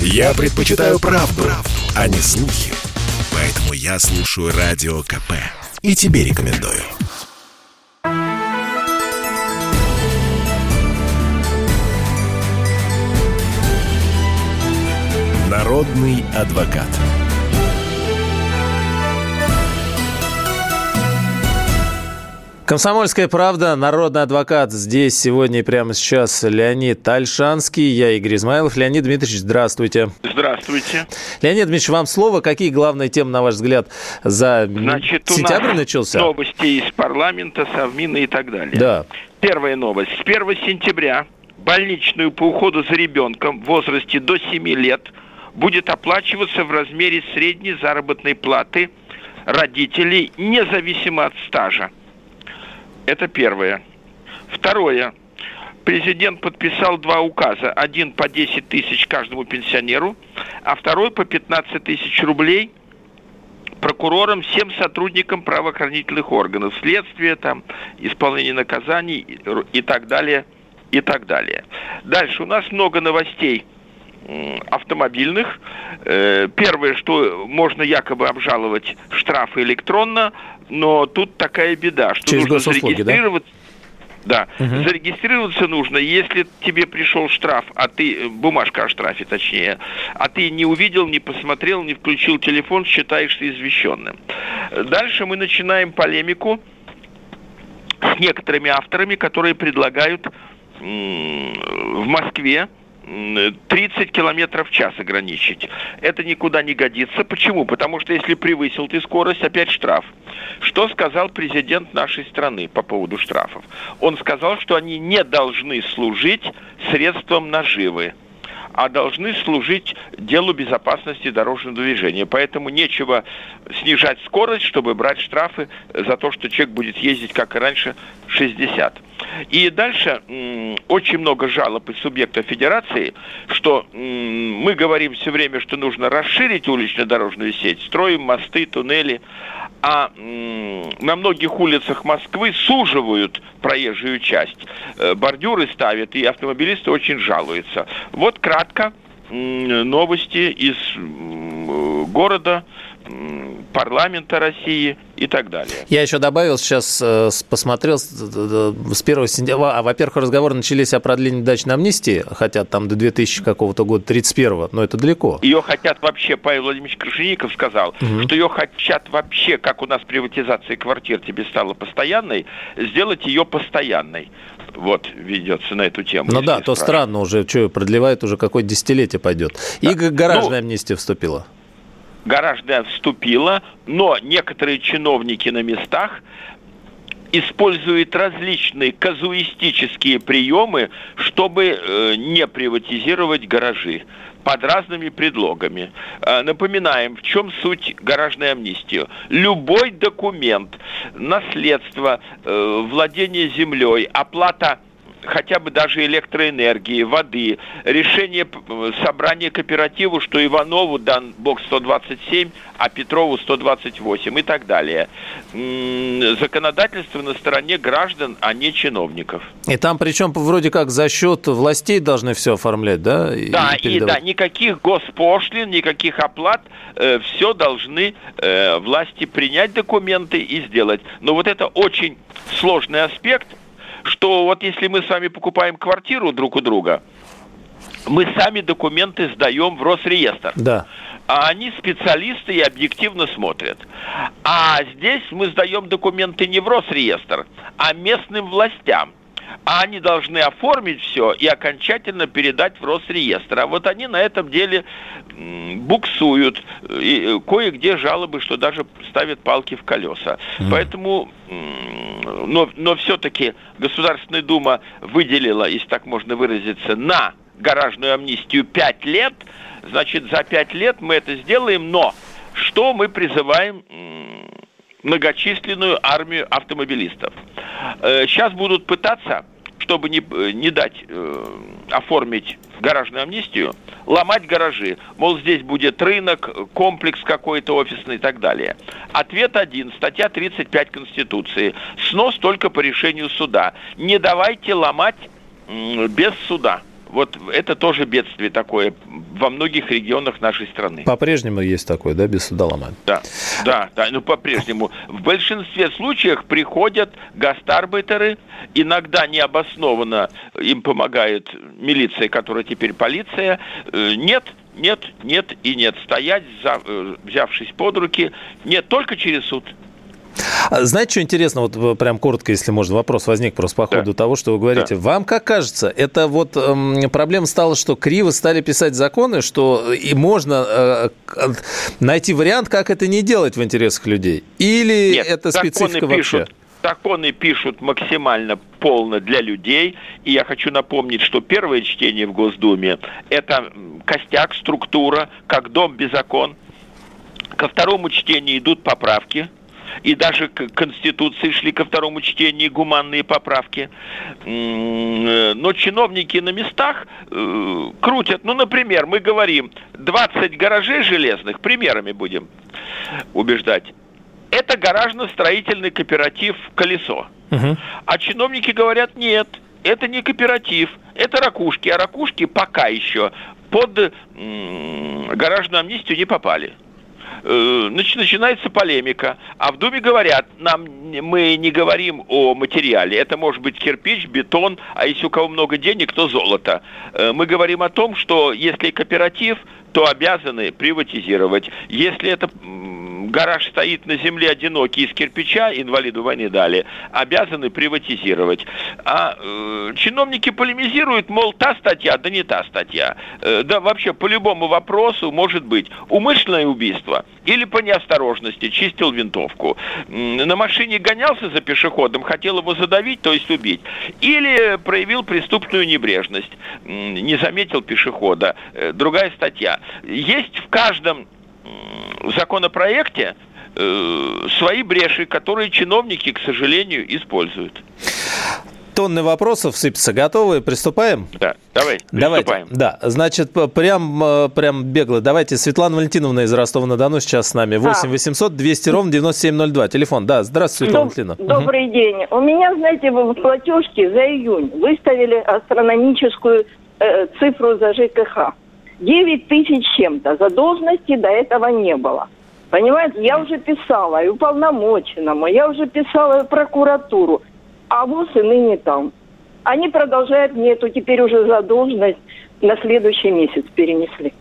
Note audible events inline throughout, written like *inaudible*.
Я предпочитаю правду, правду, а не слухи. Поэтому я слушаю Радио КП. И тебе рекомендую. Народный адвокат. Комсомольская правда, народный адвокат. Здесь сегодня и прямо сейчас Леонид Тальшанский, я Игорь Измайлов. Леонид Дмитриевич, здравствуйте. Здравствуйте. Леонид Дмитриевич, вам слово. Какие главные темы, на ваш взгляд, за Значит, сентябрь начался? новости из парламента, Совмина и так далее. Да. Первая новость. С 1 сентября больничную по уходу за ребенком в возрасте до 7 лет будет оплачиваться в размере средней заработной платы родителей, независимо от стажа. Это первое. Второе. Президент подписал два указа. Один по 10 тысяч каждому пенсионеру, а второй по 15 тысяч рублей прокурорам, всем сотрудникам правоохранительных органов, следствия, там, исполнение наказаний и, и так далее, и так далее. Дальше у нас много новостей автомобильных. Э, Первое, что можно якобы обжаловать штрафы электронно, но тут такая беда, что Через нужно госуслуги, да? зарегистрироваться. Да, Мгм. зарегистрироваться нужно, если тебе пришел штраф, а ты, э, бумажка о штрафе точнее, а ты не увидел, не посмотрел, не включил телефон, считаешься извещенным. Дальше мы начинаем полемику с некоторыми авторами, которые предлагают в Москве 30 километров в час ограничить. Это никуда не годится. Почему? Потому что если превысил ты скорость, опять штраф. Что сказал президент нашей страны по поводу штрафов? Он сказал, что они не должны служить средством наживы а должны служить делу безопасности дорожного движения. Поэтому нечего снижать скорость, чтобы брать штрафы за то, что человек будет ездить, как и раньше, 60. И дальше очень много жалоб из субъектов федерации, что мы говорим все время, что нужно расширить улично-дорожную сеть, строим мосты, туннели, а на многих улицах Москвы суживают проезжую часть. Э, Бордюры ставят, и автомобилисты очень жалуются. Вот кратко м, новости из города, парламента России и так далее. Я еще добавил, сейчас э, посмотрел, с э, с 1 сентября, а, во-первых, разговоры начались о продлении дачной амнистии, хотя там до 2000 какого-то года, 31 но это далеко. Ее хотят вообще, Павел Владимирович Крашеников сказал, Мгм. что ее хотят вообще, как у нас приватизация квартир тебе стала постоянной, сделать ее постоянной. Вот, ведется на эту тему. Ну да, то спрашивать. странно уже, что продлевает уже какое-то десятилетие пойдет. И г- гаражная Ну, амнистия вступила. гаражная вступила, но некоторые чиновники на местах используют различные казуистические приемы, чтобы э, не приватизировать гаражи под разными предлогами. Э, Напоминаем, в чем суть гаражной амнистии. Любой документ, наследство, э, владение землей, оплата хотя бы даже электроэнергии, воды, решение э, собрания кооперативу, что Иванову дан бокс 127, а Петрову 128 и так далее. Законодательство на стороне граждан, а не чиновников. И там причем вроде как за счет властей должны все оформлять, да? и Да, и передавать? да, никаких госпошлин, никаких оплат, все должны э, власти принять документы и сделать. Но вот это очень сложный аспект, что вот если мы с вами покупаем квартиру друг у друга, мы сами документы сдаем в Росреестр. Да. А они специалисты и объективно смотрят. А здесь мы сдаем документы не в Росреестр, а местным властям. А они должны оформить все и окончательно передать в Росреестр. А вот они на этом деле буксуют. И э, кое-где жалобы, что даже ставят палки в колеса. Поэтому, м, но, но все-таки Государственная Дума выделила, если так можно выразиться, на гаражную амнистию 5 лет. Значит, за 5 лет мы это сделаем, но что мы призываем многочисленную армию автомобилистов. Сейчас будут пытаться, чтобы не, э, не дать э, оформить гаражную амнистию, ломать гаражи. Мол, здесь будет рынок, комплекс какой-то офисный и так далее. Ответ один, статья 35 Конституции. Снос только по решению суда. Не давайте ломать без суда. Вот это тоже бедствие такое во многих регионах нашей страны. По-прежнему есть такое, да, без судолома? Да, да, да, ну по-прежнему. В большинстве случаев приходят гастарбайтеры, иногда необоснованно им помогает милиция, которая теперь полиция. Э, нет, нет, нет и нет. Стоять, э, взявшись под руки, нет, только через суд. А знаете, что интересно, вот э, прям коротко, если можно, вопрос возник просто по ходу да. того, что вы говорите. Да. Вам как кажется, это вот эм, проблема стала, что криво стали писать законы, что и можно э, найти вариант, как это не делать в интересах людей? Или Нет, это специфика вообще? Пишут законы пишут максимально полно для людей. И я хочу напомнить, что первое чтение в Госдуме – это костяк, структура, как дом без окон. Ко второму чтению идут поправки – и даже к Конституции шли ко второму чтению гуманные поправки. Но чиновники на местах э, крутят. Ну, например, мы говорим, 20 гаражей железных, примерами будем убеждать. Это гаражно-строительный кооператив «Колесо». Угу. А чиновники говорят, нет, это не кооператив, это ракушки, а ракушки пока еще под гаражную амнистию не попали. Э, начинается полемика, а в Думе говорят, нам мы не говорим о материале, это может быть кирпич, бетон, а если у кого много денег, то золото. Э, мы говорим о том, что если кооператив, то обязаны приватизировать. Если это гараж стоит на земле одинокий из кирпича, инвалиду войны дали, обязаны приватизировать. А э, чиновники полемизируют, мол, та статья, да не та статья. Э, да вообще по любому вопросу может быть умышленное убийство или по неосторожности чистил винтовку. На машине гонялся за пешеходом, хотел его задавить, то есть убить. Или проявил преступную небрежность, не заметил пешехода. Э, другая статья. Есть в каждом законопроекте э, свои бреши, которые чиновники, к сожалению, используют. Тонны вопросов сыпятся. Готовы? Приступаем? Да, давай, Давайте. Приступаем. Да, значит, прям, э, прям бегло. Давайте, Светлана Валентиновна из Ростова-на-Дону сейчас с нами. 8 800 200 ровно 9702. Телефон. Да, здравствуйте, Светлана Валентиновна. Добрый угу. день. У меня, знаете, в платежке за июнь выставили астрономическую э, цифру за ЖКХ. 9 тысяч чем-то. Задолженности до этого не было. Понимаете, я уже писала и уполномоченному, я уже писала и в прокуратуру, а ВУЗ и ныне там. Они продолжают мне эту теперь уже задолженность на следующий месяц перенесли.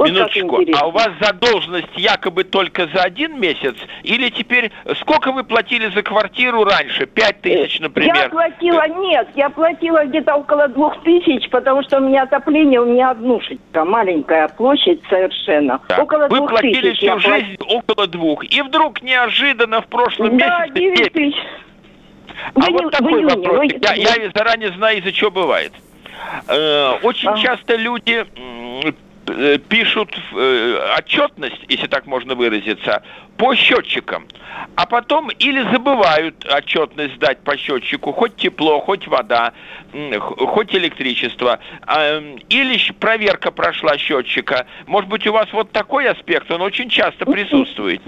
Вот Минуточку, а у вас задолженность якобы только за один месяц? Или теперь сколько вы платили за квартиру раньше? Пять тысяч, например? Я платила, нет, я платила где-то около двух тысяч, потому что у меня отопление, у меня однушечка, маленькая площадь совершенно. Так. Около вы двух платили тысяч. всю жизнь плат... около двух. И вдруг неожиданно в прошлом да, месяце... 9 тысяч. А в вот такой июне, вопрос. Вы... Я, я заранее знаю, из-за чего бывает. Э, очень а. часто люди Э, пишут э, отчетность, если так можно выразиться, по счетчикам, а потом или забывают отчетность сдать по счетчику, хоть тепло, хоть вода, хоть электричество, а, или проверка прошла счетчика. Может быть, у вас вот такой аспект, он очень часто присутствует.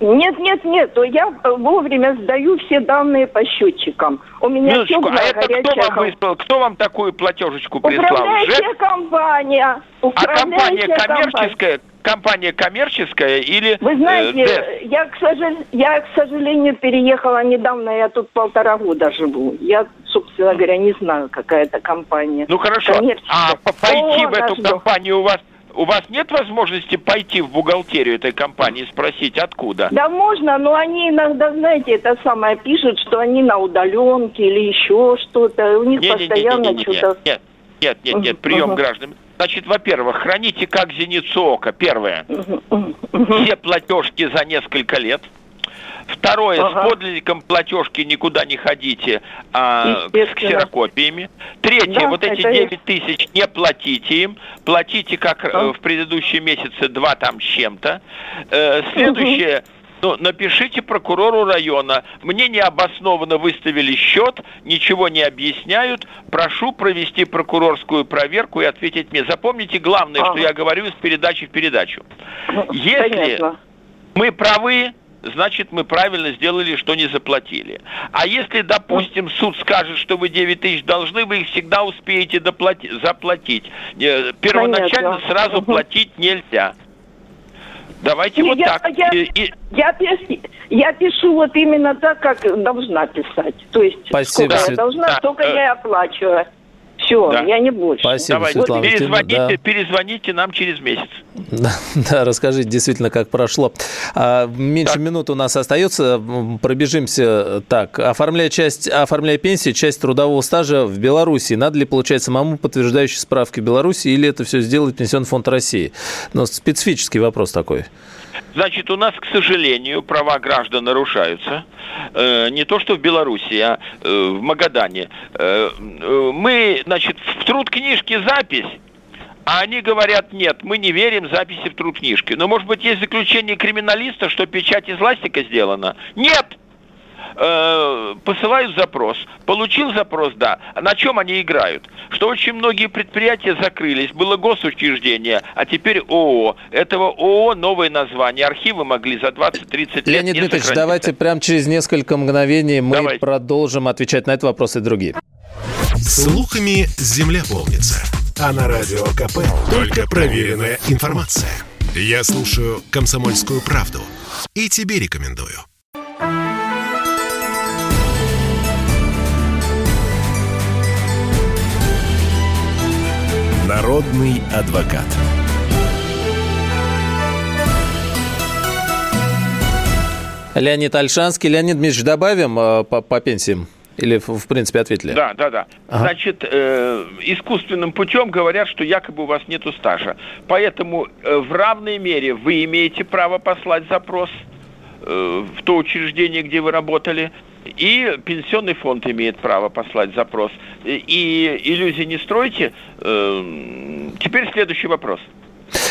Нет, нет, нет, я вовремя сдаю все данные по счетчикам. У меня Минуточку, а это кто вам выслал, кто вам такую платежечку прислал? Управляющая компания. Управляющая а компания коммерческая? Компания коммерческая или... Вы знаете, э, я, к сожалению, я, к сожалению, переехала недавно, я тут полтора года живу. Я, собственно говоря, не знаю, какая это компания. Ну хорошо, а пойти О, в эту компанию у вас у вас нет возможности пойти в бухгалтерию этой компании и спросить, откуда? Да можно, но они иногда, знаете, это самое пишут, что они на удаленке или еще что-то. У них не, постоянно не, не, что-то... Нет, нет, нет, нет, прием uh-huh. граждан. Значит, во-первых, храните как зеницу ока. Первое. Uh-huh. Все платежки за несколько лет. Второе, ага. с подлинником платежки никуда не ходите, а с ксерокопиями. Третье, да, вот эти 9 тысяч не платите им, платите как а. в предыдущие месяцы два там с чем-то. Э, следующее, угу. Ну, напишите прокурору района. Мне необоснованно выставили счет, ничего не объясняют. Прошу провести прокурорскую проверку и ответить мне. Запомните главное, ага. что я говорю из передачи в передачу. Ну, Если Понятно. мы правы, значит, мы правильно сделали, что не заплатили. А если, допустим, суд скажет, что вы 9 тысяч должны, вы их всегда успеете доплатить, заплатить. Э, первоначально Понятно. сразу угу. платить нельзя. Давайте Не, вот я, так. Я, и, я, пишу, я пишу вот именно так, как должна писать. То есть, Спасибо, сколько я должна, да. столько э, я оплачиваю. Все, да. я не больше. Спасибо, Давайте, Светлана перезвоните, да. перезвоните нам через месяц. Да, *laughs* да, расскажите действительно, как прошло. А, меньше так. минуты у нас остается. Пробежимся так. Оформляя, часть, оформляя пенсии, часть трудового стажа в Беларуси, надо ли получать самому подтверждающие справки в Беларуси или это все сделает Пенсионный фонд России? Но специфический вопрос такой. Значит, у нас, к сожалению, права граждан нарушаются. Э, не то, что в Беларуси, а э, в Магадане. Э, мы, значит, в труд книжки запись, а они говорят, нет, мы не верим записи в труд книжки. Но, может быть, есть заключение криминалиста, что печать из ластика сделана? Нет! Э, посылают запрос. Получил запрос, да. На чем они играют? Что очень многие предприятия закрылись. Было госучреждение, а теперь ООО. Этого ООО новое название. Архивы могли за 20-30 лет Леонид Дмитриевич, давайте прямо через несколько мгновений мы давайте. продолжим отвечать на этот вопрос и другие. Слухами земля полнится. А на радио КП только проверенная информация. Я слушаю «Комсомольскую правду» и тебе рекомендую. Народный адвокат. Леонид Альшанский. Леонид Дмитриевич, добавим э, по, по пенсиям? Или, в принципе, ответили? Да, да, да. Ага. Значит, э, искусственным путем говорят, что якобы у вас нету стажа. Поэтому э, в равной мере вы имеете право послать запрос в то учреждение, где вы работали, и пенсионный фонд имеет право послать запрос. И иллюзий не стройте. Эм, теперь следующий вопрос.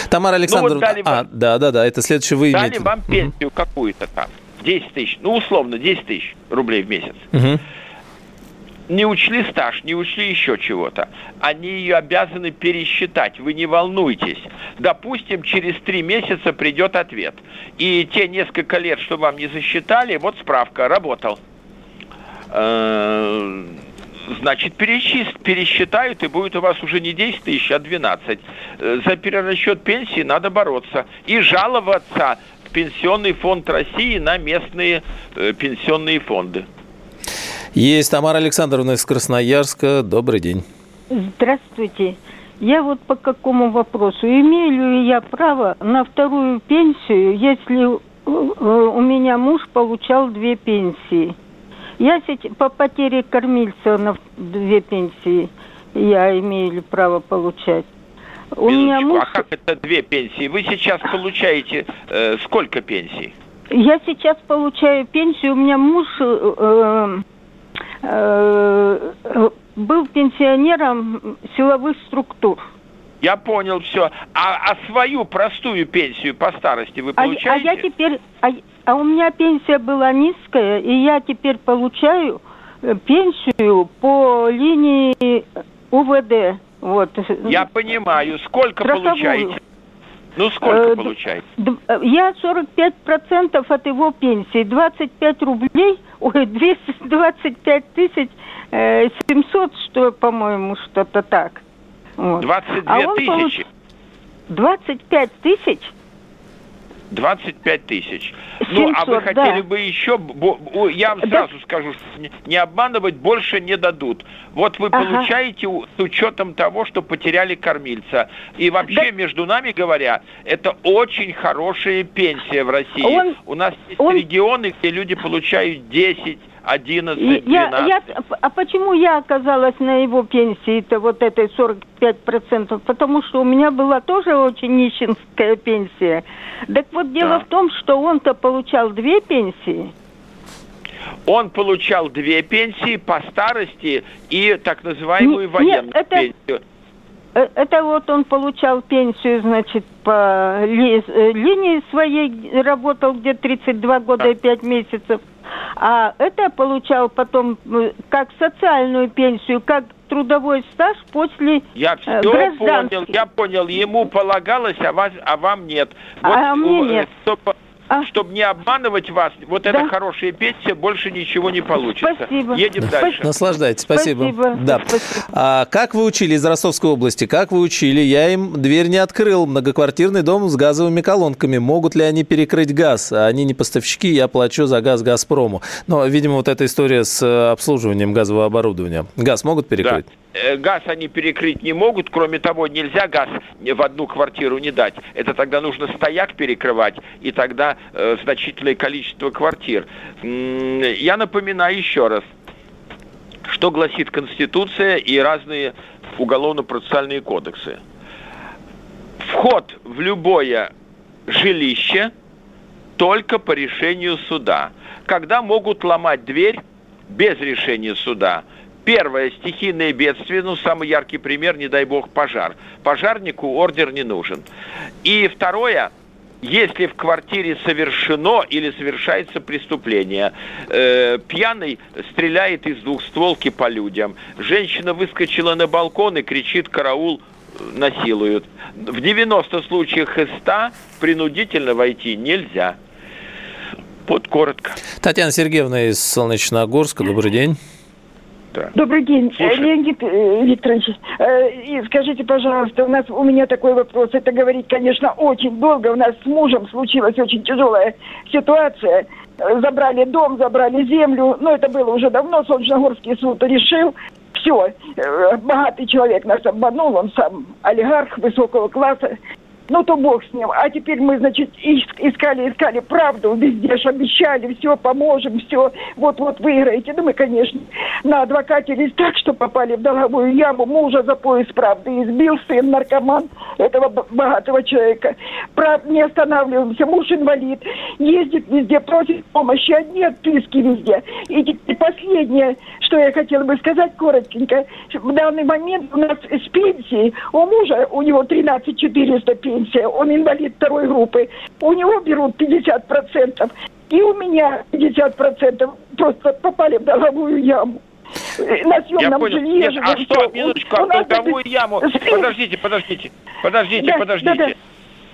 Тамара Александровна, ну, вот а, вам, да, да, да, это следующий вы Дали имеете. вам пенсию угу. какую-то там, 10 тысяч, ну, условно, 10 тысяч рублей в месяц. Угу. Не учли стаж, не учли еще чего-то. Они ее обязаны пересчитать, вы не волнуйтесь. Допустим, через три месяца придет ответ. И те несколько лет, что вам не засчитали, вот справка, работал. Э, значит, пересчитают, и будет у вас уже не 10 тысяч, а 12. Э, за перерасчет пенсии надо бороться и жаловаться в Пенсионный фонд России на местные э, пенсионные фонды. Есть Тамара Александровна из Красноярска. Добрый день. Здравствуйте. Я вот по какому вопросу? Имею ли я право на вторую пенсию, если у меня муж получал две пенсии? Я сейчас по потере кормильца на две пенсии я имею ли право получать. У меня муж... А как это две пенсии? Вы сейчас получаете э, сколько пенсий? Я сейчас получаю пенсию. У меня муж э, э, э был пенсионером силовых структур. Я понял все. А, а свою простую пенсию по старости вы получаете? А, а я теперь, а, а у меня пенсия была низкая, и я теперь получаю э, пенсию по линии УВД. Вот. Я понимаю. Сколько Страховую. получаете? Ну, сколько э, получаете? Я 45% от его пенсии. 25 рублей, ой, 225 тысяч 700, э, что, по-моему, что-то так. Вот. 22 а тысячи? Получ... 25 тысяч? 25 тысяч. 700, ну, а вы хотели да. бы еще... Я вам сразу да. скажу, не обманывать больше не дадут. Вот вы ага. получаете с учетом того, что потеряли кормильца. И вообще, да. между нами говоря, это очень хорошая пенсия в России. Он, У нас есть он... регионы, где люди получают 10 11, 12. Я, я, а почему я оказалась на его пенсии-то вот этой 45%? Потому что у меня была тоже очень нищенская пенсия. Так вот дело да. в том, что он-то получал две пенсии. Он получал две пенсии по старости и так называемую не, военную нет, это... пенсию. Э, это вот он получал пенсию, значит, по ли, э, линии своей, работал где 32 года и 5 месяцев. А это получал потом э, как социальную пенсию, как трудовой стаж после Я все понял, я понял. Ему полагалось, а, вас, а вам нет. Вот, а мне нет. Что, а? чтобы не обманывать вас, вот да. эта хорошая пенсия, больше ничего не получится. Спасибо. Едем дальше. Наслаждайтесь, спасибо. спасибо. Да. Спасибо. А, как вы учили из Ростовской области? Как вы учили? Я им дверь не открыл. Многоквартирный дом с газовыми колонками. Могут ли они перекрыть газ? Они не поставщики, я плачу за газ Газпрому. Но, видимо, вот эта история с э, обслуживанием газового оборудования. Газ могут перекрыть? Да. Э, газ они перекрыть не могут. Кроме того, нельзя газ в одну квартиру не дать. Это тогда нужно стояк перекрывать, и тогда э, значительное количество квартир. Я напоминаю еще раз, что гласит Конституция и разные уголовно-процессуальные кодексы. Вход в любое жилище только по решению суда. Когда могут ломать дверь без решения суда – Первое, стихийное бедствие, ну, самый яркий пример, не дай бог, пожар. Пожарнику ордер не нужен. И второе, если в квартире совершено или совершается преступление, э, пьяный стреляет из двухстволки по людям, женщина выскочила на балкон и кричит «караул», насилуют. В 90 случаях из 100 принудительно войти нельзя. Вот коротко. Татьяна Сергеевна из Солнечногорска, добрый день. Да. Добрый день, Слушай. Леонид э, Викторович. Э, и скажите, пожалуйста, у нас у меня такой вопрос. Это говорить, конечно, очень долго. У нас с мужем случилась очень тяжелая ситуация. Забрали дом, забрали землю. Но это было уже давно. Солнечногорский суд решил. Все, э, богатый человек нас обманул, он сам олигарх высокого класса. Ну, то бог с ним. А теперь мы, значит, искали, искали правду, везде же обещали, все, поможем, все, вот-вот выиграете. Ну, мы, конечно, на адвокате так, что попали в долговую яму, мужа за пояс правды избил, сын наркоман этого богатого человека. Прав, не останавливаемся, муж инвалид, ездит везде, просит помощи, одни отписки везде. И последнее, что я хотела бы сказать коротенько. В данный момент у нас с пенсии, у мужа, у него 13 400 пенсия, он инвалид второй группы, у него берут 50%, и у меня 50% просто попали в долговую яму на съемном жилье. Нет, а что, минуточку, а долговую яму... Подождите, подождите, подождите, да, подождите.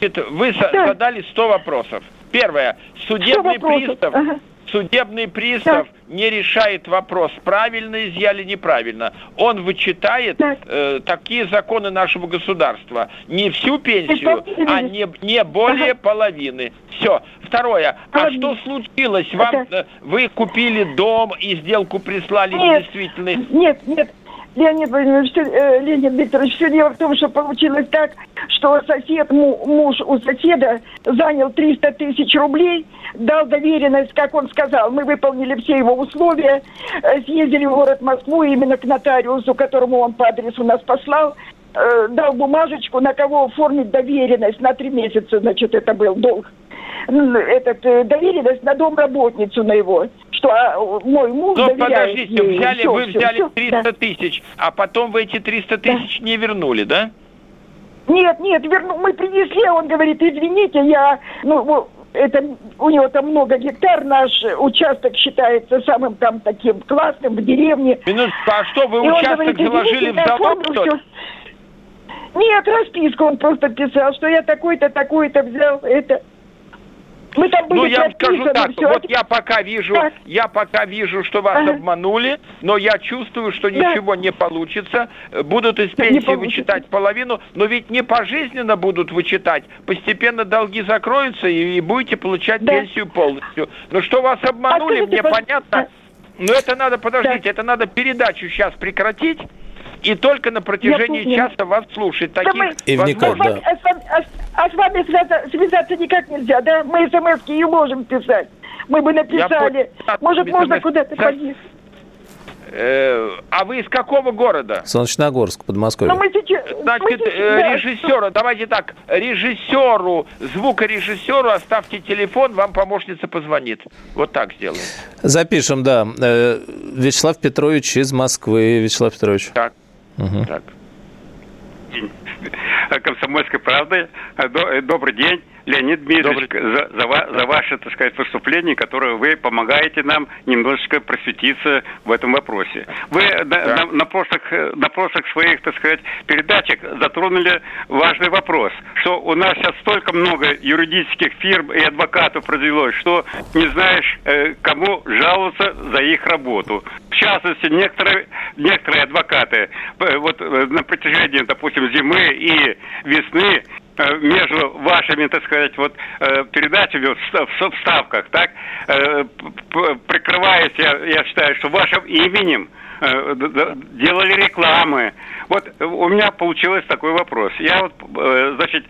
Да, да. Вы да. задали 100 вопросов. Первое. Судебный пристав ага судебный пристав да. не решает вопрос, правильно изъяли, неправильно. Он вычитает да. э, такие законы нашего государства. Не всю пенсию, а не, не более ага. половины. Все. Второе. А что случилось? Вам, Это... Вы купили дом и сделку прислали нет, действительно? Нет, нет. Леонид Владимирович, э, Леонид Викторович, все дело в том, что получилось так, что сосед, муж у соседа занял 300 тысяч рублей, дал доверенность, как он сказал, мы выполнили все его условия, э, съездили в город Москву именно к нотариусу, которому он по адресу нас послал, э, дал бумажечку, на кого оформить доверенность на три месяца, значит, это был долг. Этот, доверенность на домработницу на его, что а, мой муж Ну, подождите, ей. взяли, все, вы все, взяли все, 300 да. тысяч, а потом вы эти 300 тысяч да. не вернули, да? Нет, нет, верну, мы принесли, он говорит, извините, я, ну, это у него там много гектар, наш участок считается самым там таким классным в деревне. Минуточку, а что, вы И участок говорит, заложили в залог, что ли? Нет, расписку он просто писал, что я такой-то, такой-то взял, это... Мы там были ну, я вам скажу так, все. вот я пока вижу, так. я пока вижу, что вас ага. обманули, но я чувствую, что ничего да. не получится. Будут из пенсии вычитать половину, но ведь не пожизненно будут вычитать. Постепенно долги закроются, и, и будете получать да. пенсию полностью. Но что вас обманули, а мне понятно. Но это надо, подождите, да. это надо передачу сейчас прекратить и только на протяжении часа вас слушать. Таких да мы, и вникать, да. А, с вами связаться, связаться никак нельзя, да? Мы смс и можем писать. Мы бы написали. Может, можно куда-то поехать. Э, а вы из какого города? Солнечногорск, Подмосковье. Ну, мы сейчас, Значит, мы сейчас, э, да. давайте так, режиссеру, звукорежиссеру оставьте телефон, вам помощница позвонит. Вот так сделаем. Запишем, да. Э, Вячеслав Петрович из Москвы. Вячеслав Петрович. Так. Угу. Так. Комсомольской правды. Добрый день. Леонид Дмитриевич, за, за, за ваше, так сказать, выступление, которое вы помогаете нам немножечко просветиться в этом вопросе. Вы да. на, на, прошлых, на прошлых своих, так сказать, передачах затронули важный вопрос, что у нас сейчас столько много юридических фирм и адвокатов развелось, что не знаешь, э, кому жаловаться за их работу. В частности, некоторые, некоторые адвокаты э, вот э, на протяжении, допустим, зимы и весны между вашими, так сказать, вот э, передачами в вставках, так, э, прикрываясь, я, я считаю, что вашим именем делали рекламы. Вот у меня получилось такой вопрос. Я вот, значит,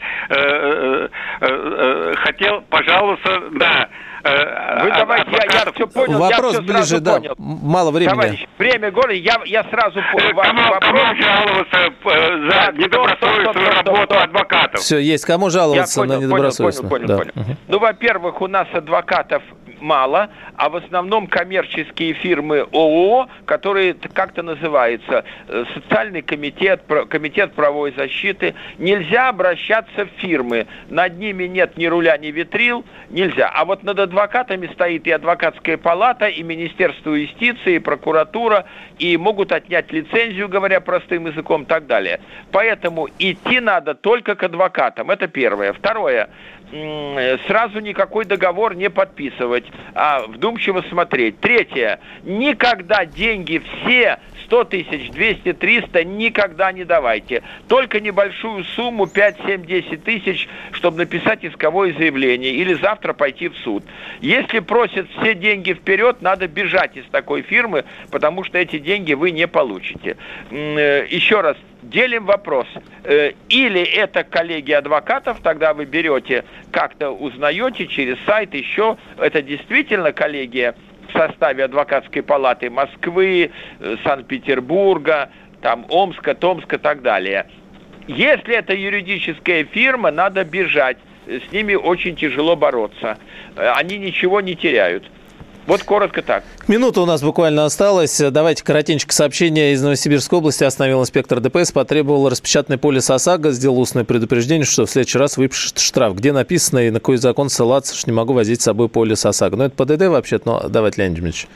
хотел пожалуйста, да, Э, Вы давайте, я, я все понял. Вопрос я все ближе, да. Понял. Мало времени. Товарищ, время года, я, я сразу понял. Кому, кому жаловаться э, за недобросовестную работу адвокатов? Все, есть. Кому жаловаться понял, на недобросовестную? Понял, понял, да. понял. Угу. Ну, во-первых, у нас адвокатов мало, а в основном коммерческие фирмы ООО, которые как-то называются э, социальный комитет, комитет правовой защиты. Нельзя обращаться в фирмы. Над ними нет ни руля, ни витрил. Нельзя. А вот над адвокатами стоит и адвокатская палата, и Министерство юстиции, и прокуратура, и могут отнять лицензию, говоря простым языком, и так далее. Поэтому идти надо только к адвокатам. Это первое. Второе сразу никакой договор не подписывать, а вдумчиво смотреть. Третье. Никогда деньги все 100 тысяч, 200, 300 никогда не давайте. Только небольшую сумму 5, 7, 10 тысяч, чтобы написать исковое заявление или завтра пойти в суд. Если просят все деньги вперед, надо бежать из такой фирмы, потому что эти деньги вы не получите. Э, еще раз, делим вопрос. Э, или это коллеги адвокатов, тогда вы берете, как-то узнаете через сайт еще, это действительно коллегия в составе адвокатской палаты Москвы, э, Санкт-Петербурга, там Омска, Томска и так далее. Если это юридическая фирма, надо бежать. С ними очень тяжело бороться. Э, они ничего не теряют. Вот коротко так. Минута у нас буквально осталась. Давайте коротенько сообщение из Новосибирской области. Остановил инспектор ДПС, потребовал распечатанный полис ОСАГО, сделал устное предупреждение, что в следующий раз выпишет штраф. Где написано и на какой закон ссылаться, что не могу возить с собой полис ОСАГО. Ну, это ПДД вообще но давайте, Леонид Дмитриевич.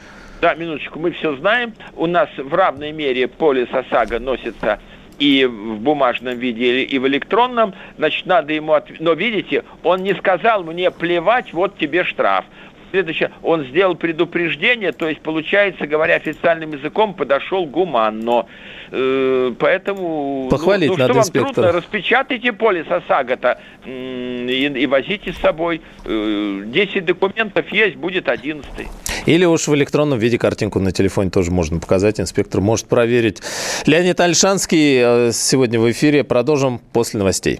Да, минуточку, мы все знаем. У нас в равной мере полис ОСАГО носится и в бумажном виде, и в электронном, значит, надо ему... Отв... Но видите, он не сказал мне плевать, вот тебе штраф. Следующее, он сделал предупреждение, то есть, получается, говоря официальным языком, подошел гуманно. Э, поэтому... Похвалить ну, ну, надо, что вам трудно, распечатайте полис ОСАГО-то и, и возите с собой. Э, документов есть, будет одиннадцатый. Или уж в электронном виде картинку на телефоне тоже можно показать. Инспектор может проверить. Леонид Альшанский э, сегодня в эфире. Продолжим после новостей.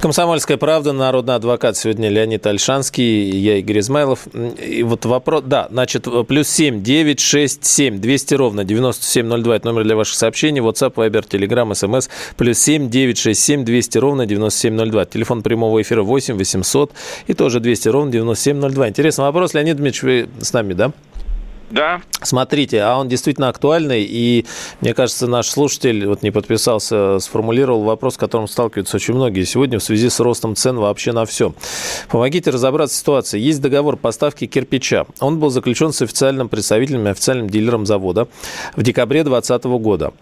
Комсомольская правда, народный адвокат сегодня Леонид Альшанский, я Игорь Измайлов. И вот вопрос, да, значит, плюс семь девять шесть семь двести ровно 9702, это номер для ваших сообщений, WhatsApp, Viber, Telegram, SMS, плюс семь девять шесть семь двести ровно 9702. Телефон прямого эфира 8 800 и тоже 200 ровно 9702. Интересный вопрос, Леонид Дмитриевич, вы с нами, да? Да. Смотрите, а он действительно актуальный, и мне кажется, наш слушатель вот не подписался, сформулировал вопрос, с которым сталкиваются очень многие сегодня в связи с ростом цен вообще на все. Помогите разобраться в ситуации. Есть договор поставки кирпича. Он был заключен с официальным представителем и официальным дилером завода в декабре 2020 года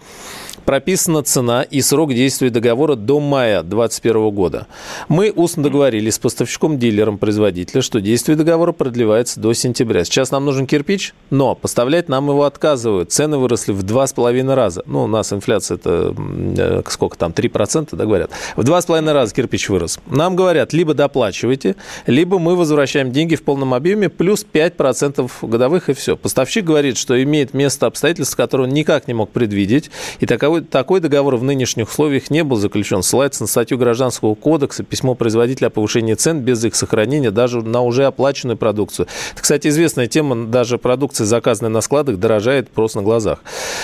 прописана цена и срок действия договора до мая 2021 года. Мы устно договорились с поставщиком-дилером производителя, что действие договора продлевается до сентября. Сейчас нам нужен кирпич, но поставлять нам его отказывают. Цены выросли в два с половиной раза. Ну, у нас инфляция это э, сколько там, 3%, да, говорят. В два с половиной раза кирпич вырос. Нам говорят, либо доплачивайте, либо мы возвращаем деньги в полном объеме плюс 5% годовых и все. Поставщик говорит, что имеет место обстоятельства, которые он никак не мог предвидеть, и такая Таковой, такой договор в нынешних условиях не был заключен. Ссылается на статью Гражданского кодекса письмо производителя о повышении цен без их сохранения даже на уже оплаченную продукцию. Это, кстати, известная тема. Даже продукция, заказанная на складах, дорожает просто на глазах.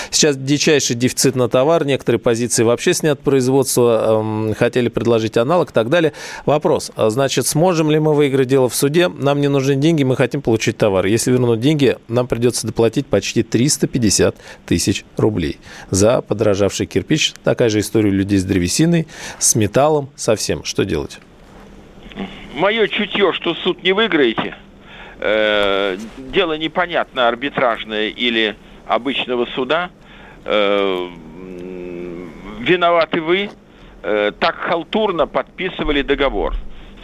Сейчас дичайший дефицит на товар. Некоторые позиции вообще снят производство. Эм, хотели предложить аналог и так далее. Вопрос. А, значит, сможем ли мы выиграть дело в суде? Нам не нужны деньги, мы хотим получить товар. Если вернуть деньги, нам придется доплатить почти 350 тысяч рублей за подорожавший кирпич. Такая же история у людей с древесиной, с металлом, совсем. Что делать? Мое чутье, что суд не выиграете, э, дело непонятно, арбитражное или обычного суда, э, виноваты вы, э, так халтурно подписывали договор.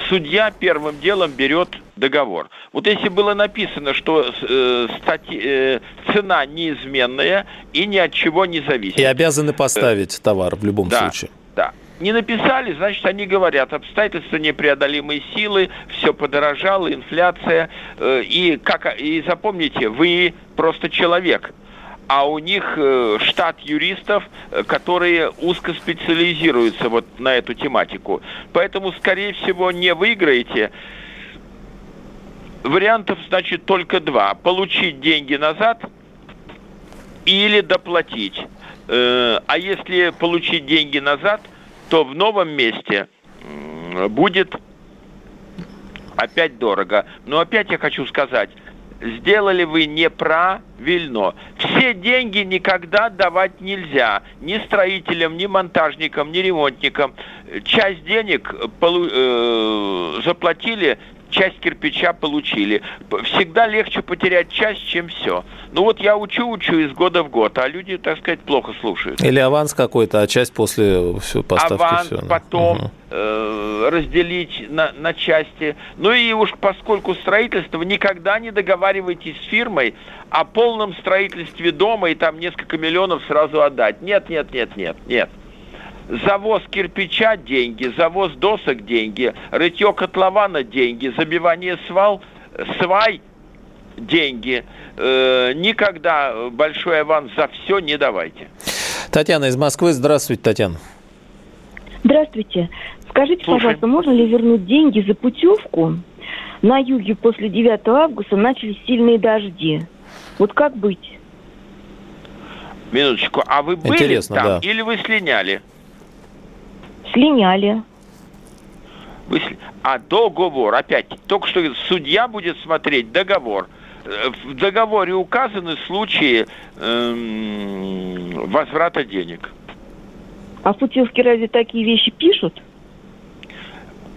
Судья первым делом берет договор. Вот если было написано, что э, стати, э, цена неизменная и ни от чего не зависит. И обязаны поставить э, товар в любом да, случае. Да. Не написали, значит, они говорят, обстоятельства непреодолимые силы, все подорожало, инфляция. Э, и, как, и запомните, вы просто человек а у них э, штат юристов, э, которые узко специализируются вот на эту тематику. Поэтому, скорее всего, не выиграете. Вариантов, значит, только два. Получить деньги назад или доплатить. Э, а если получить деньги назад, то в новом месте будет опять дорого. Но опять я хочу сказать, сделали вы неправильно. Все деньги никогда давать нельзя. Ни строителям, ни монтажникам, ни ремонтникам. Часть денег э, заплатили часть кирпича получили. Всегда легче потерять часть, чем все. Ну вот я учу-учу из года в год, а люди, так сказать, плохо слушают. Или аванс какой-то, а часть после все, поставки аванс, все. потом угу. э, разделить на, на части. Ну и уж поскольку строительство, никогда не договаривайтесь с фирмой о полном строительстве дома и там несколько миллионов сразу отдать. Нет, нет, нет, нет, нет завоз кирпича – деньги, завоз досок – деньги, рытье котлована – деньги, забивание свал, свай – деньги. Э, никогда большой аванс за все не давайте. Татьяна из Москвы. Здравствуйте, Татьяна. Здравствуйте. Скажите, Слушай. пожалуйста, можно ли вернуть деньги за путевку? На юге после 9 августа начались сильные дожди. Вот как быть? Минуточку, а вы были Интересно, там да. или вы слиняли? Слиняли. Вы... А договор, опять, только что судья будет смотреть договор. Э, в договоре указаны случаи эм, возврата денег. А в путевке разве такие вещи пишут?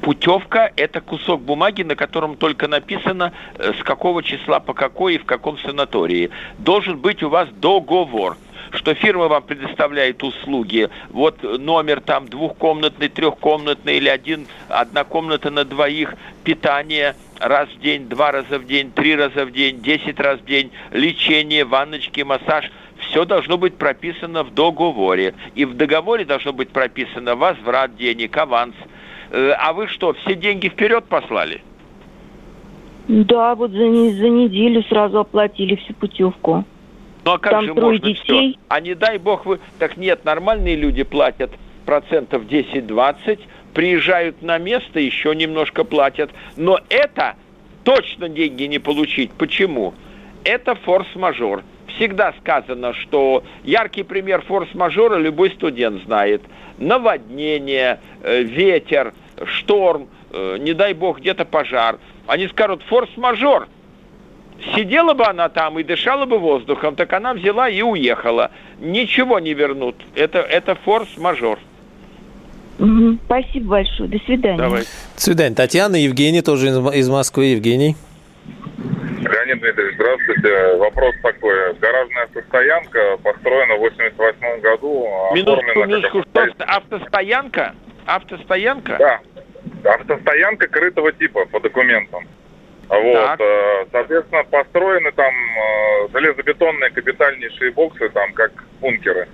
Путевка – это кусок бумаги, на котором только написано, э, с какого числа по какой и в каком санатории. Должен быть у вас договор – что фирма вам предоставляет услуги, вот номер там двухкомнатный, трехкомнатный или один, одна комната на двоих, питание раз в день, два раза в день, три раза в день, десять раз в день, лечение, ванночки, массаж – все должно быть прописано в договоре. И в договоре должно быть прописано возврат денег, аванс. Э, а вы что, все деньги вперед послали? Да, вот за, за неделю сразу оплатили всю путевку. Ну а как Там же можно детей. все? А не дай бог вы... Так нет, нормальные люди платят процентов 10-20, приезжают на место, еще немножко платят. Но это точно деньги не получить. Почему? Это форс-мажор. Всегда сказано, что яркий пример форс-мажора любой студент знает. Наводнение, э, ветер, шторм, э, не дай бог где-то пожар. Они скажут форс-мажор – Сидела бы она там и дышала бы воздухом, так она взяла и уехала. Ничего не вернут. Это, это форс-мажор. Угу. Спасибо большое. До свидания. Давай. До свидания. Татьяна, Евгений тоже из Москвы. Евгений. Леонид Дмитриевич, здравствуйте. Вопрос такой. Гаражная автостоянка построена в 88 году. Минутку, минутку. Что, автостоянка? Автостоянка? Да. Автостоянка крытого типа по документам. Вот, так. Э, соответственно, построены там э, железобетонные капитальнейшие боксы, там как бункеры.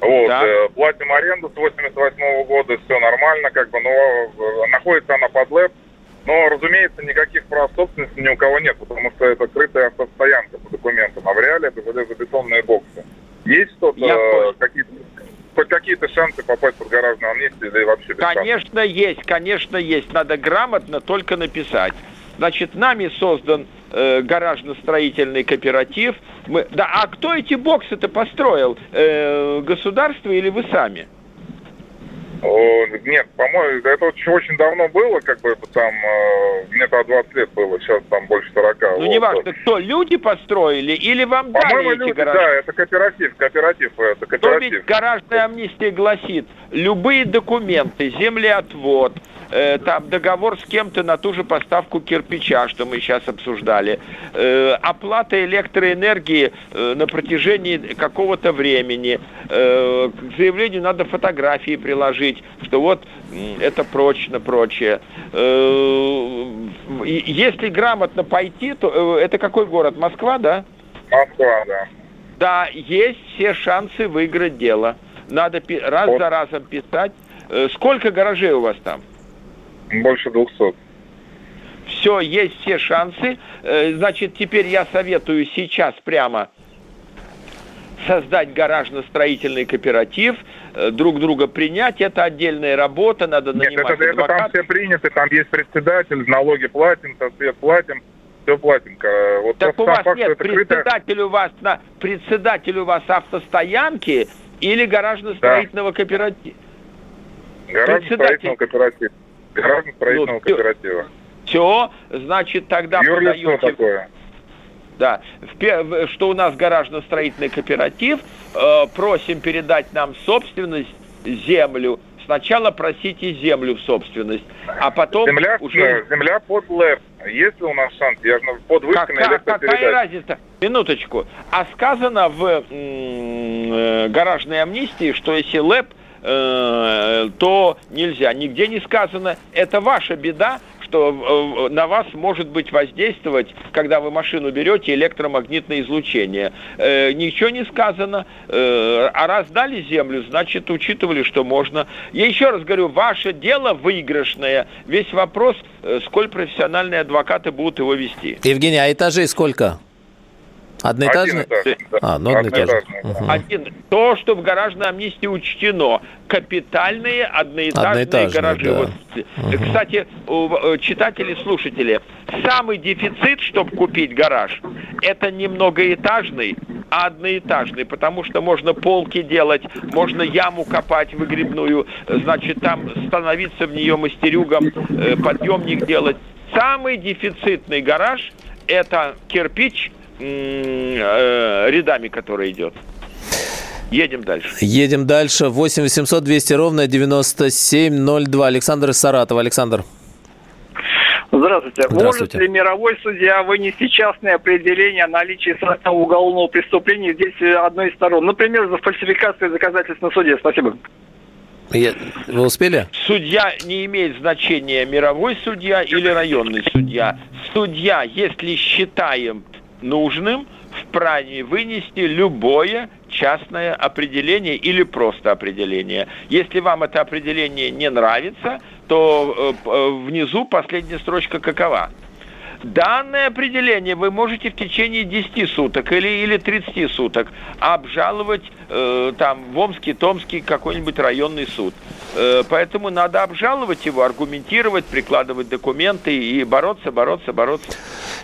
Вот, так. Э, платим аренду с 88 -го года, все нормально, как бы, но находится она под ЛЭП, но, разумеется, никаких прав собственности ни у кого нет, потому что это крытая автостоянка по документам, а в реале это железобетонные боксы. Есть что-то, какие-то хоть какие-то шансы попасть под гаражную амнистию, да и вообще без Конечно, шансов. есть, конечно, есть. Надо грамотно только написать. Значит, нами создан э, гаражно-строительный кооператив. Мы, да, а кто эти боксы-то построил? Э, государство или вы сами? О, нет, по-моему, это очень, очень давно было, как бы там, э, мне тогда 20 лет было, сейчас там больше 40. Ну, вот. неважно, кто, люди построили или вам дали эти люди, гаражи? да, это кооператив, кооператив, это кооператив. То ведь гаражная амнистия гласит, любые документы, землеотвод, э, там договор с кем-то на ту же поставку кирпича, что мы сейчас обсуждали, э, оплата электроэнергии э, на протяжении какого-то времени, э, к заявлению надо фотографии приложить, что вот это прочно, прочее. Э, если грамотно пойти, то э, это какой город? Москва, да? Москва, да. Да, есть все шансы выиграть дело. Надо раз вот. за разом писать. Э, сколько гаражей у вас там? Больше 200. Все, есть все шансы. Э, значит, теперь я советую сейчас прямо создать гаражно-строительный кооператив, э, друг друга принять, это отдельная работа, надо нанимать Нет, это, это там все приняты, там есть председатель, налоги платим, свет платим, все платим. Вот так у вас факт, нет, председатель у вас на председатель у вас автостоянки или гаражно-строительного да. кооператива? Гаражно-строительного кооператива. Гаражно-строительного ну, кооператива. Все, значит, тогда Юрлицо подаете... такое. Да, что у нас гаражно-строительный кооператив, э, просим передать нам собственность, землю. Сначала просите землю в собственность, а потом земля, уже... Земля под ЛЭП. Есть ли у нас шанс? Я же под вышкой Какая, какая разница? Минуточку. А сказано в э, гаражной амнистии, что если ЛЭП Э, то нельзя. Нигде не сказано, это ваша беда, что э, на вас может быть воздействовать, когда вы машину берете, электромагнитное излучение. Э, ничего не сказано. А раз дали землю, значит, учитывали, что можно. Я еще раз говорю, ваше дело выигрышное. Весь вопрос, сколь профессиональные адвокаты будут его вести. Евгений, а этажей сколько? Одноэтажный? Один этаж, да. А, ну одноэтажный. Угу. Один. То, что в гаражной амнистии учтено. Капитальные одноэтажные, одноэтажные гаражи. Да. Вот. Угу. Кстати, э, читатели, слушатели, самый дефицит, чтобы купить гараж, это не многоэтажный, а одноэтажный, потому что можно полки делать, можно яму копать выгребную, значит, там становиться в нее мастерюгом, э, подъемник делать. Самый дефицитный гараж – это кирпич – рядами, который идет. Едем дальше. Едем дальше. 8 800 200 ровно 9702. Александр из Саратова. Александр. Здравствуйте. Здравствуйте. Может ли мировой судья вынести частное определение о наличии уголовного преступления здесь одной из сторон? Например, за фальсификацию доказательств на суде. Спасибо. Я... Вы успели? Судья не имеет значения мировой судья или районный судья. Судья, если считаем нужным вправе вынести любое частное определение или просто определение. Если вам это определение не нравится, то э, э, внизу последняя строчка какова? Данное определение вы можете в течение 10 суток или, или 30 суток обжаловать э, там в Омский, Томский какой-нибудь районный суд. Э, поэтому надо обжаловать его, аргументировать, прикладывать документы и бороться, бороться, бороться.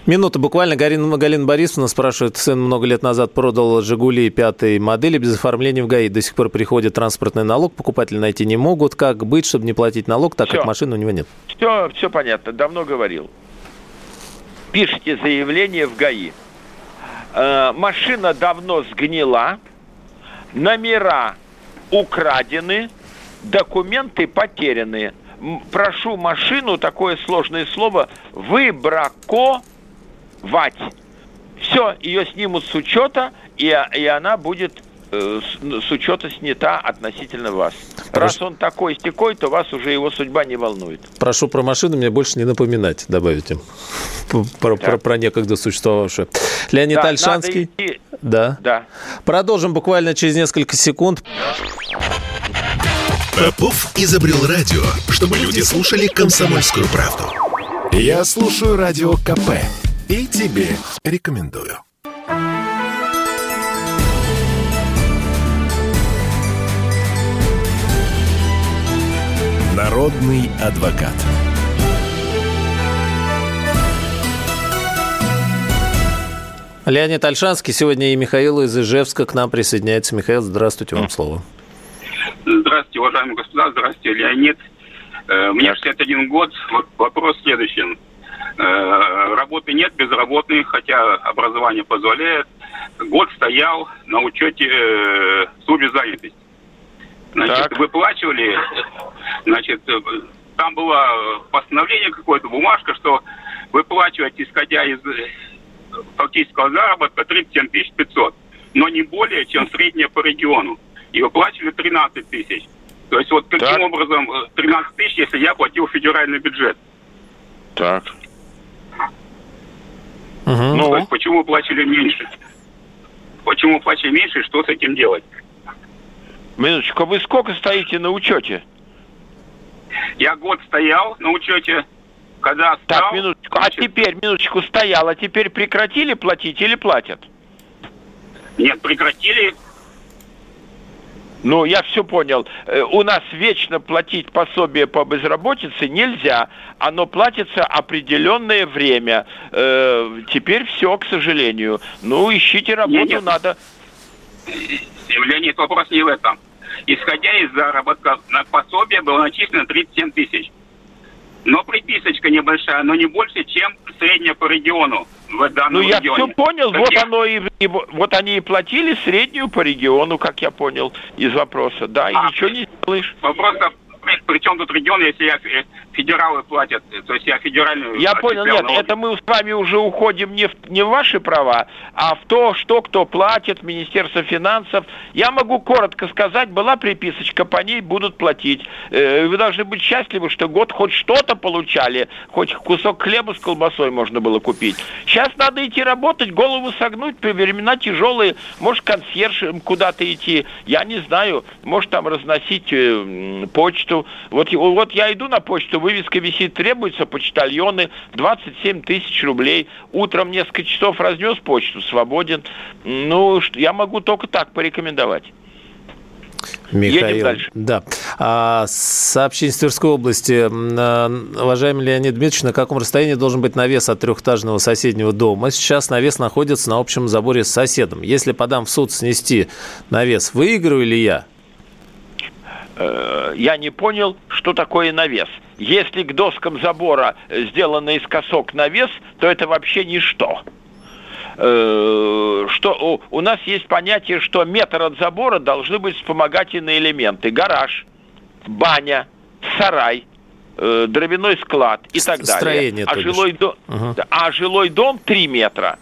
Минута буквально. Галина, Галина Борисовна спрашивает, сын много лет назад продал «Жигули» пятой модели без оформления в ГАИ. До сих пор приходит транспортный налог, покупатели найти не могут. Как быть, чтобы не платить налог, так все. как машины у него нет? Все, все понятно, давно говорил. Пишите заявление в ГАИ. Э, машина давно сгнила, номера украдены, документы потеряны. Прошу машину, такое сложное слово, выбраковать. Все, ее снимут с учета, и, и она будет с, с учета снята относительно вас. Прошу. Раз он такой стекой, то вас уже его судьба не волнует. Прошу про машину мне больше не напоминать, добавите. Про, да. про, про некогда существовавшее. Леонид да, Альшанский. Идти... Да. да. Продолжим буквально через несколько секунд. Попов изобрел радио, чтобы люди слушали комсомольскую правду. Я слушаю радио КП и тебе рекомендую. Народный адвокат. Леонид Альшанский. Сегодня и Михаил из Ижевска к нам присоединяется. Михаил, здравствуйте, вам слово. Здравствуйте, уважаемый господа. Здравствуйте, Леонид. Э, мне 61 год. Вот вопрос следующий. Э, работы нет, безработный, хотя образование позволяет. Год стоял на учете э, в службе занятости. Значит, так. выплачивали, значит, там было постановление какое-то, бумажка, что выплачивать, исходя из фактического заработка 37 500, но не более, чем средняя по региону. И выплачивали 13 тысяч. То есть вот каким так. образом 13 э, тысяч, если я платил федеральный бюджет? Так. Угу. Ну, то есть почему платили меньше? Почему платили меньше и что с этим делать? Минуточку, а вы сколько стоите на учете? Я год стоял на учете когда стал... Так, минуточку. А теперь, минуточку, стоял, а теперь прекратили платить или платят? Нет, прекратили. Ну, я все понял. Э, у нас вечно платить пособие по безработице нельзя. Оно платится определенное время. Э, теперь все, к сожалению. Ну, ищите работу, нет, нет. надо. Леонид, вопрос не в этом. Исходя из заработка на пособие было начислено 37 тысяч но приписочка небольшая, но не больше, чем средняя по региону в данном Ну, я регионе. все понял, так вот я... оно и, и вот они и платили среднюю по региону, как я понял из вопроса, да, и а, ничего не сделаешь. Вопрос причем тут регион, если я федералы платят, то есть я федеральную... Я понял, нет, налоги. это мы с вами уже уходим не в, не в ваши права, а в то, что кто платит, Министерство финансов. Я могу коротко сказать, была приписочка, по ней будут платить. Э, вы должны быть счастливы, что год хоть что-то получали, хоть кусок хлеба с колбасой можно было купить. Сейчас надо идти работать, голову согнуть, времена тяжелые, может консьерж куда-то идти, я не знаю, может там разносить э, почту. Вот, вот я иду на почту, вывеска висит, требуется почтальоны, 27 тысяч рублей. Утром несколько часов разнес почту, свободен. Ну, я могу только так порекомендовать. Михаил. Едем дальше. Да. А, сообщение из Тверской области. А, уважаемый Леонид Дмитриевич, на каком расстоянии должен быть навес от трехэтажного соседнего дома? Сейчас навес находится на общем заборе с соседом. Если подам в суд снести навес, выиграю ли я? Э, я не понял, что такое навес. Если к доскам забора сделан наискосок навес, то это вообще ничто. Э, что у, у нас есть понятие, что метр от забора должны быть вспомогательные элементы. Гараж, баня, сарай, э, дровяной склад и так далее. Строение, а, жилой дом, угу. а жилой дом 3 метра.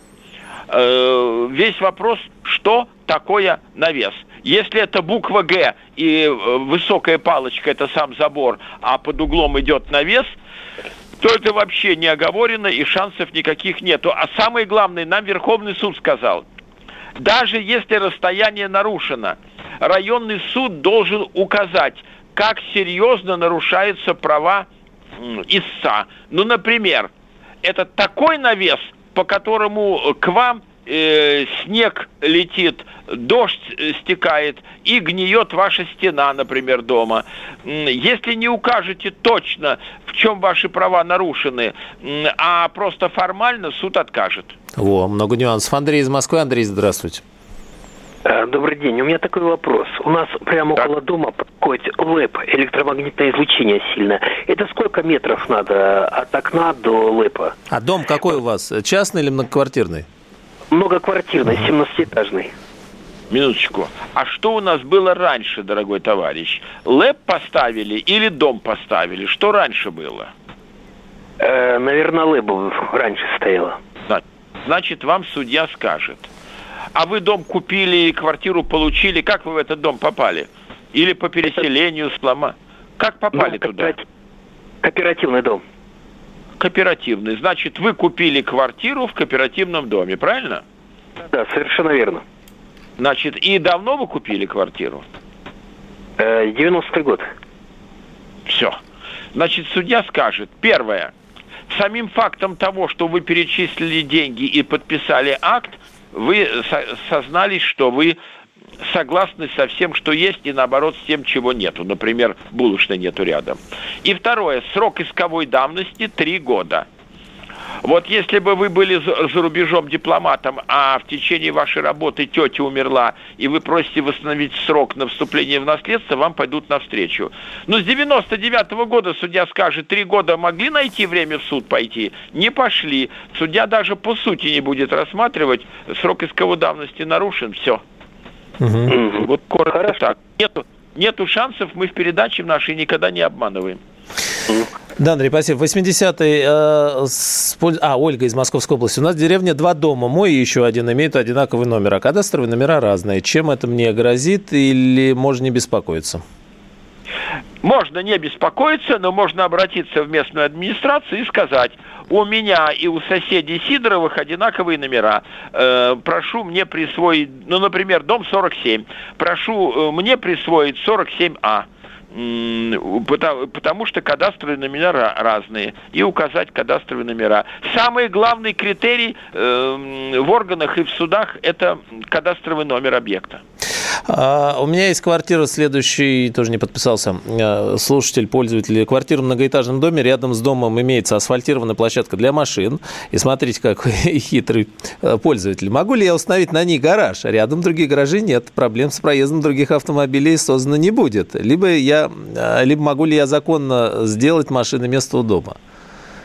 Э, весь вопрос, что такое навес. Если это буква Г и э, высокая палочка это сам забор, а под углом идет навес, то это вообще не оговорено и шансов никаких нету. А самое главное, нам Верховный суд сказал, даже если расстояние нарушено, районный суд должен указать, как серьезно нарушаются права истца. Ну, например, это такой навес, по которому к вам э, снег летит, дождь э, стекает и гниет ваша стена, например, дома. Если не укажете точно, в чем ваши права нарушены, а просто формально, суд откажет. Во, много нюансов. Андрей из Москвы. Андрей, здравствуйте. Э, добрый день. У меня такой вопрос. У нас прямо так. около дома проходит ЛЭП, электромагнитное излучение сильно. Это сколько метров надо от окна до ЛЭПа? А дом какой у вас? Частный или многоквартирный? Многоквартирный, 17-этажный. Минуточку. А что у нас было раньше, дорогой товарищ? ЛЭП поставили или дом поставили? Что раньше было? Э, наверное, ЛЭП раньше стояло. Значит, вам судья скажет. А вы дом купили, квартиру получили. Как вы в этот дом попали? Или по переселению, слома? Как попали ну, туда? Кооперативный дом кооперативный. Значит, вы купили квартиру в кооперативном доме, правильно? Да, совершенно верно. Значит, и давно вы купили квартиру? 90-й э, год. Все. Значит, судья скажет, первое, самим фактом того, что вы перечислили деньги и подписали акт, вы сознались, что вы согласны со всем, что есть, и наоборот с тем, чего нету. Например, булочной нету рядом. И второе, срок исковой давности три года. Вот если бы вы были за рубежом дипломатом, а в течение вашей работы тетя умерла, и вы просите восстановить срок на вступление в наследство, вам пойдут навстречу. Но с 99 -го года судья скажет, три года могли найти время в суд пойти? Не пошли. Судья даже по сути не будет рассматривать, срок исковой давности нарушен, все. Угу. Вот коротко Хорошо. так. Нету, нету шансов, мы в передаче нашей никогда не обманываем. Да, Андрей, спасибо. 80-й... Э, а, Ольга из Московской области. У нас в деревне два дома. Мой и еще один имеют одинаковый номер, а кадастровые номера разные. Чем это мне грозит или можно не беспокоиться? Можно не беспокоиться, но можно обратиться в местную администрацию и сказать, у меня и у соседей Сидоровых одинаковые номера. Э, прошу мне присвоить, ну, например, дом 47. Прошу э, мне присвоить 47А потому, потому что кадастровые номера разные, и указать кадастровые номера. Самый главный критерий э, в органах и в судах – это кадастровый номер объекта. А, у меня есть квартира, следующий, тоже не подписался, э, слушатель, пользователь. Квартира в многоэтажном доме, рядом с домом имеется асфальтированная площадка для машин. И смотрите, какой *laughs* хитрый э, пользователь. Могу ли я установить на ней гараж? Рядом других гаражей нет. Проблем с проездом других автомобилей создано не будет. Либо, я, э, либо могу ли я законно сделать машины место у дома?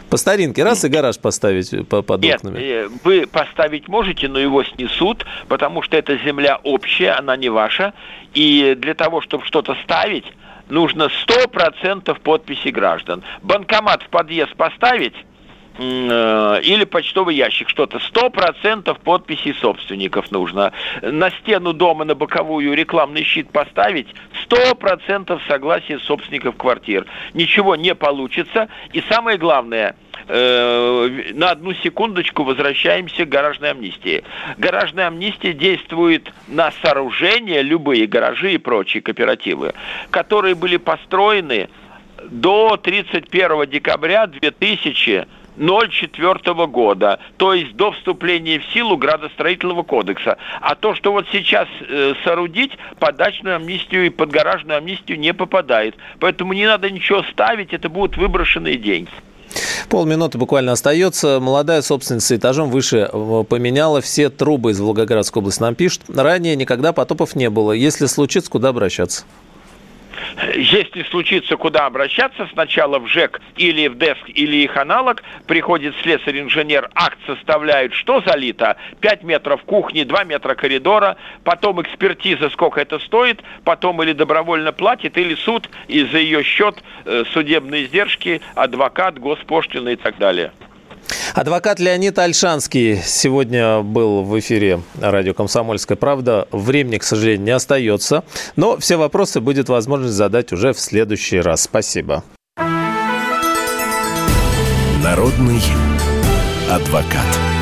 По старинке раз и гараж поставить под Нет, окнами? Нет, вы поставить можете, но его снесут, потому что эта земля общая, она не ваша. И для того, чтобы что-то ставить, нужно 100% подписи граждан. Банкомат в подъезд поставить, Э, или почтовый ящик, что-то. Сто процентов подписей собственников нужно. На стену дома, на боковую рекламный щит поставить, сто процентов согласия собственников квартир. Ничего не получится. И самое главное, э, на одну секундочку возвращаемся к гаражной амнистии. Гаражная амнистия действует на сооружения, любые гаражи и прочие кооперативы, которые были построены до 31 декабря 2000 04 года, то есть до вступления в силу градостроительного кодекса. А то, что вот сейчас э, соорудить, под дачную амнистию и под гаражную амнистию не попадает. Поэтому не надо ничего ставить, это будут выброшенные деньги. Полминуты буквально остается. Молодая собственница этажом выше э, поменяла все трубы из Волгоградской области. Нам пишут, ранее никогда потопов не было. Если случится, куда обращаться? Если случится, куда обращаться, сначала в ЖЭК или в ДЭСК или их аналог, приходит слесарь-инженер, акт составляет, что залито, 5 метров кухни, 2 метра коридора, потом экспертиза, сколько это стоит, потом или добровольно платит, или суд, и за ее счет э, судебные издержки, адвокат, госпошлина и так далее. Адвокат Леонид Альшанский сегодня был в эфире радио «Комсомольская правда». Времени, к сожалению, не остается, но все вопросы будет возможность задать уже в следующий раз. Спасибо. Народный адвокат.